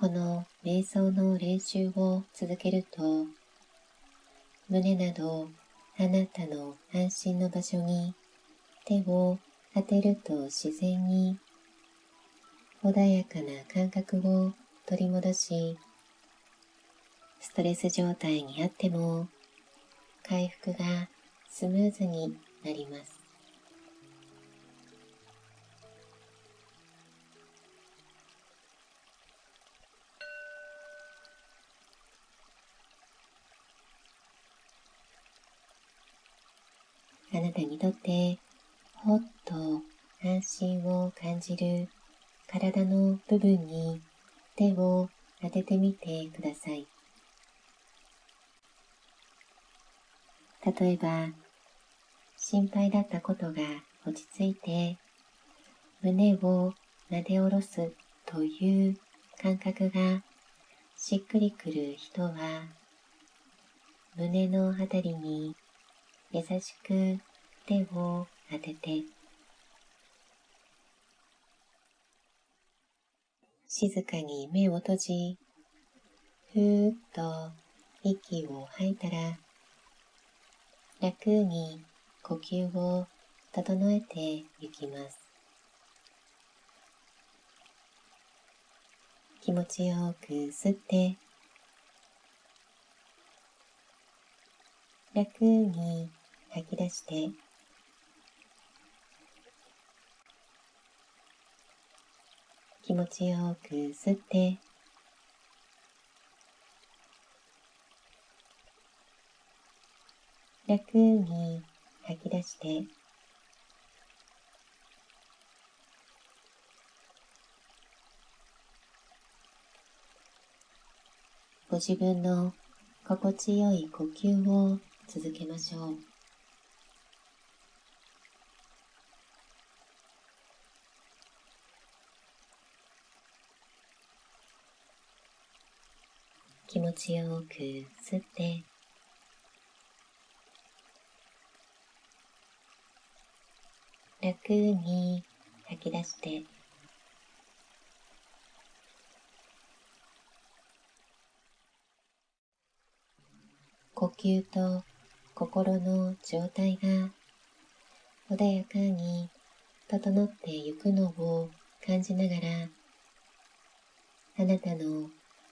この瞑想の練習を続けると胸などあなたの安心の場所に手を当てると自然に穏やかな感覚を取り戻しストレス状態にあっても回復がスムーズになります。あなたにとってほっと安心を感じる体の部分に手を当ててみてください。例えば、心配だったことが落ち着いて、胸を撫で下ろすという感覚がしっくりくる人は、胸のあたりに優しく手を当てて静かに目を閉じふーっと息を吐いたら楽に呼吸を整えていきます。気持ちよく吸って楽に吐き出して気持ちよく吸って楽に吐き出してご自分の心地よい呼吸を続けましょう。気持ちよく吸って。楽に吐き出して。呼吸と心の状態が穏やかに整ってゆくのを感じながらあなたの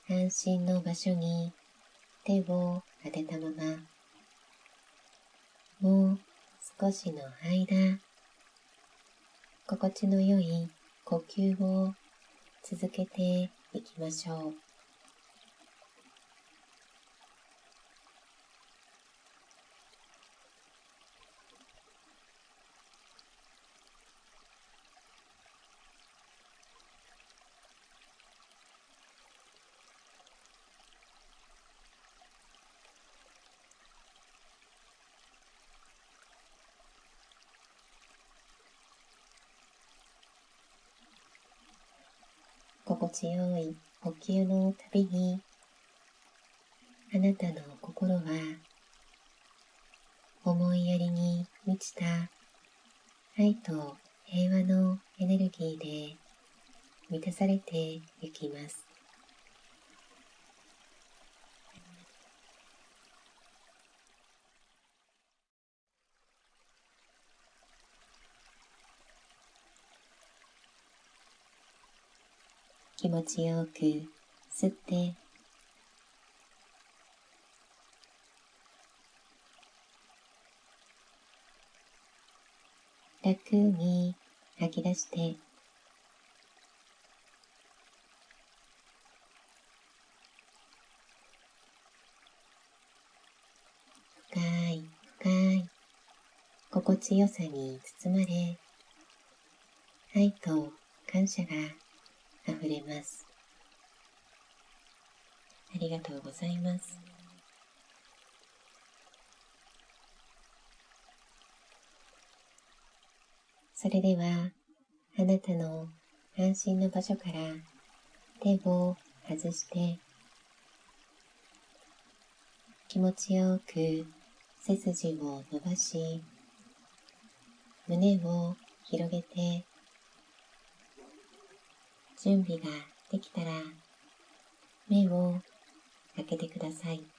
安心の場所に手を当てたままもう少しの間心地の良い呼吸を続けていきましょう。心地よい呼吸のたびにあなたの心は思いやりに満ちた愛と平和のエネルギーで満たされてゆきます。気持ちよく吸って。楽に吐き出して。深い深い。心地よさに包まれ愛と感謝が溢れます。ありがとうございます。それでは、あなたの安心の場所から手を外して気持ちよく背筋を伸ばし胸を広げて準備ができたら目を開けてください。